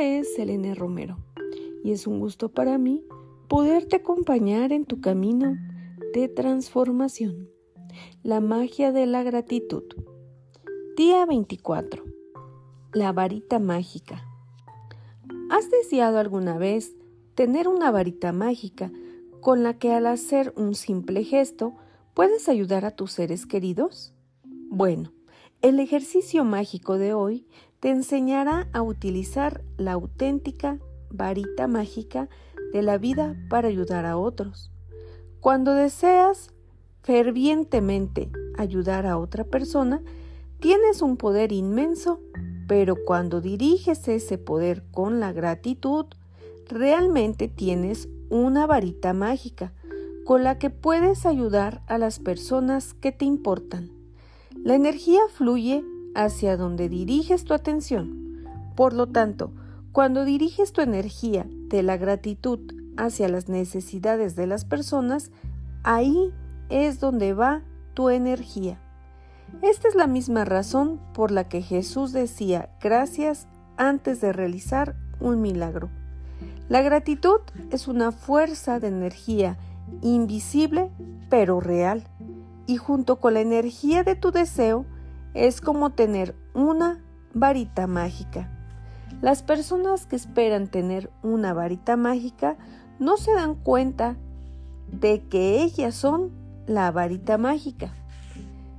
es Selene Romero y es un gusto para mí poderte acompañar en tu camino de transformación. La magia de la gratitud. Día 24. La varita mágica. ¿Has deseado alguna vez tener una varita mágica con la que al hacer un simple gesto puedes ayudar a tus seres queridos? Bueno, el ejercicio mágico de hoy te enseñará a utilizar la auténtica varita mágica de la vida para ayudar a otros. Cuando deseas fervientemente ayudar a otra persona, tienes un poder inmenso, pero cuando diriges ese poder con la gratitud, realmente tienes una varita mágica con la que puedes ayudar a las personas que te importan. La energía fluye hacia donde diriges tu atención. Por lo tanto, cuando diriges tu energía de la gratitud hacia las necesidades de las personas, ahí es donde va tu energía. Esta es la misma razón por la que Jesús decía gracias antes de realizar un milagro. La gratitud es una fuerza de energía invisible pero real y junto con la energía de tu deseo es como tener una varita mágica. Las personas que esperan tener una varita mágica no se dan cuenta de que ellas son la varita mágica.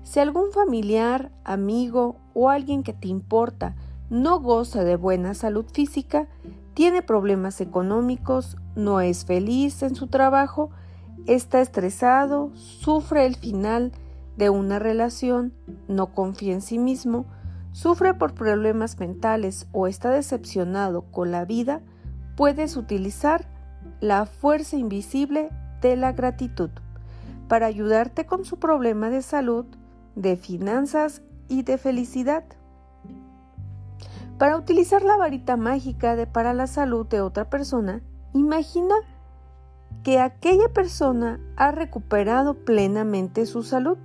Si algún familiar, amigo o alguien que te importa no goza de buena salud física, tiene problemas económicos, no es feliz en su trabajo, está estresado, sufre el final de una relación, no confía en sí mismo, sufre por problemas mentales o está decepcionado con la vida, puedes utilizar la fuerza invisible de la gratitud para ayudarte con su problema de salud, de finanzas y de felicidad. Para utilizar la varita mágica de para la salud de otra persona, imagina que aquella persona ha recuperado plenamente su salud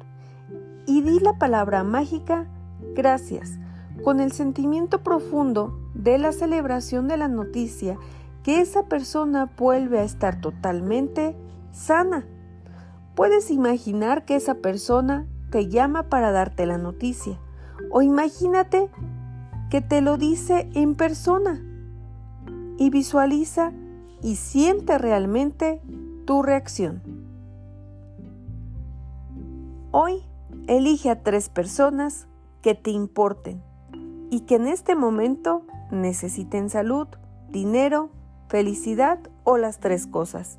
y di la palabra mágica gracias con el sentimiento profundo de la celebración de la noticia que esa persona vuelve a estar totalmente sana. Puedes imaginar que esa persona te llama para darte la noticia o imagínate que te lo dice en persona y visualiza y siente realmente tu reacción. Hoy elige a tres personas que te importen y que en este momento necesiten salud, dinero, felicidad o las tres cosas.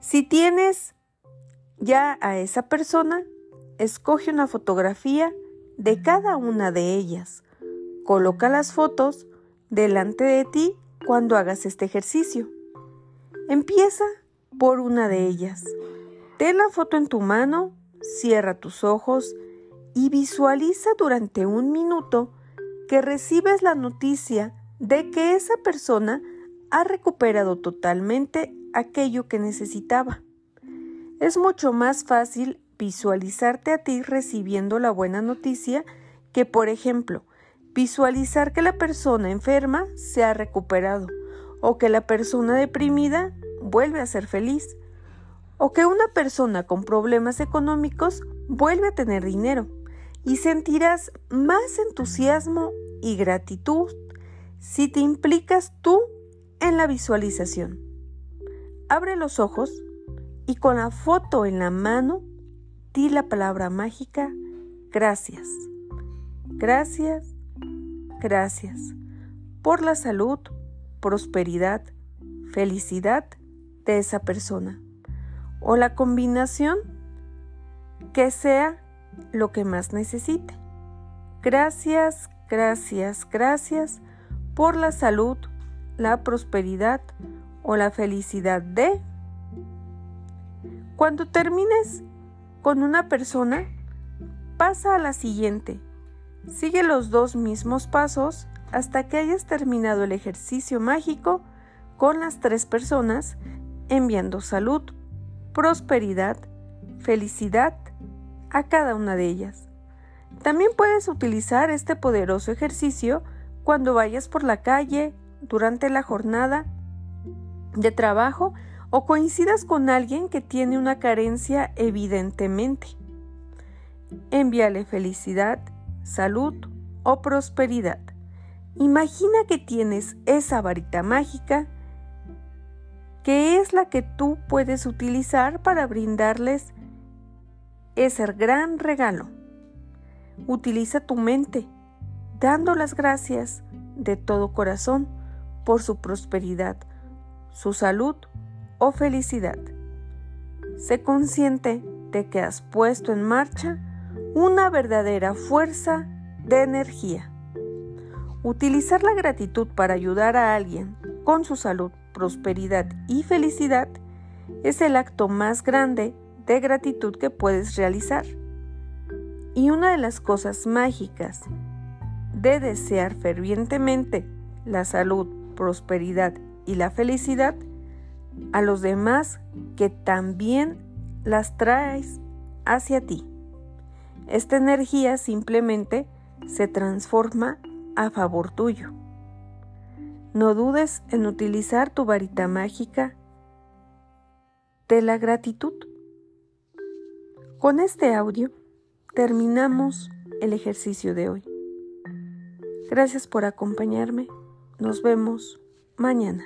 Si tienes ya a esa persona, escoge una fotografía de cada una de ellas. Coloca las fotos delante de ti cuando hagas este ejercicio. Empieza por una de ellas. Ten la foto en tu mano, cierra tus ojos y visualiza durante un minuto que recibes la noticia de que esa persona ha recuperado totalmente aquello que necesitaba. Es mucho más fácil visualizarte a ti recibiendo la buena noticia que, por ejemplo, visualizar que la persona enferma se ha recuperado o que la persona deprimida vuelve a ser feliz o que una persona con problemas económicos vuelve a tener dinero y sentirás más entusiasmo y gratitud si te implicas tú en la visualización. Abre los ojos y con la foto en la mano di la palabra mágica gracias. Gracias, gracias por la salud, prosperidad, felicidad de esa persona o la combinación que sea lo que más necesite. Gracias, gracias, gracias por la salud, la prosperidad o la felicidad de... Cuando termines con una persona, pasa a la siguiente. Sigue los dos mismos pasos hasta que hayas terminado el ejercicio mágico con las tres personas, enviando salud, prosperidad, felicidad a cada una de ellas. También puedes utilizar este poderoso ejercicio cuando vayas por la calle durante la jornada de trabajo o coincidas con alguien que tiene una carencia evidentemente. Envíale felicidad, salud o prosperidad. Imagina que tienes esa varita mágica que es la que tú puedes utilizar para brindarles ese gran regalo. Utiliza tu mente, dando las gracias de todo corazón por su prosperidad, su salud o felicidad. Sé consciente de que has puesto en marcha una verdadera fuerza de energía. Utilizar la gratitud para ayudar a alguien con su salud, prosperidad y felicidad es el acto más grande de gratitud que puedes realizar. Y una de las cosas mágicas de desear fervientemente la salud, prosperidad y la felicidad a los demás que también las traes hacia ti. Esta energía simplemente se transforma a favor tuyo. No dudes en utilizar tu varita mágica de la gratitud. Con este audio terminamos el ejercicio de hoy. Gracias por acompañarme. Nos vemos mañana.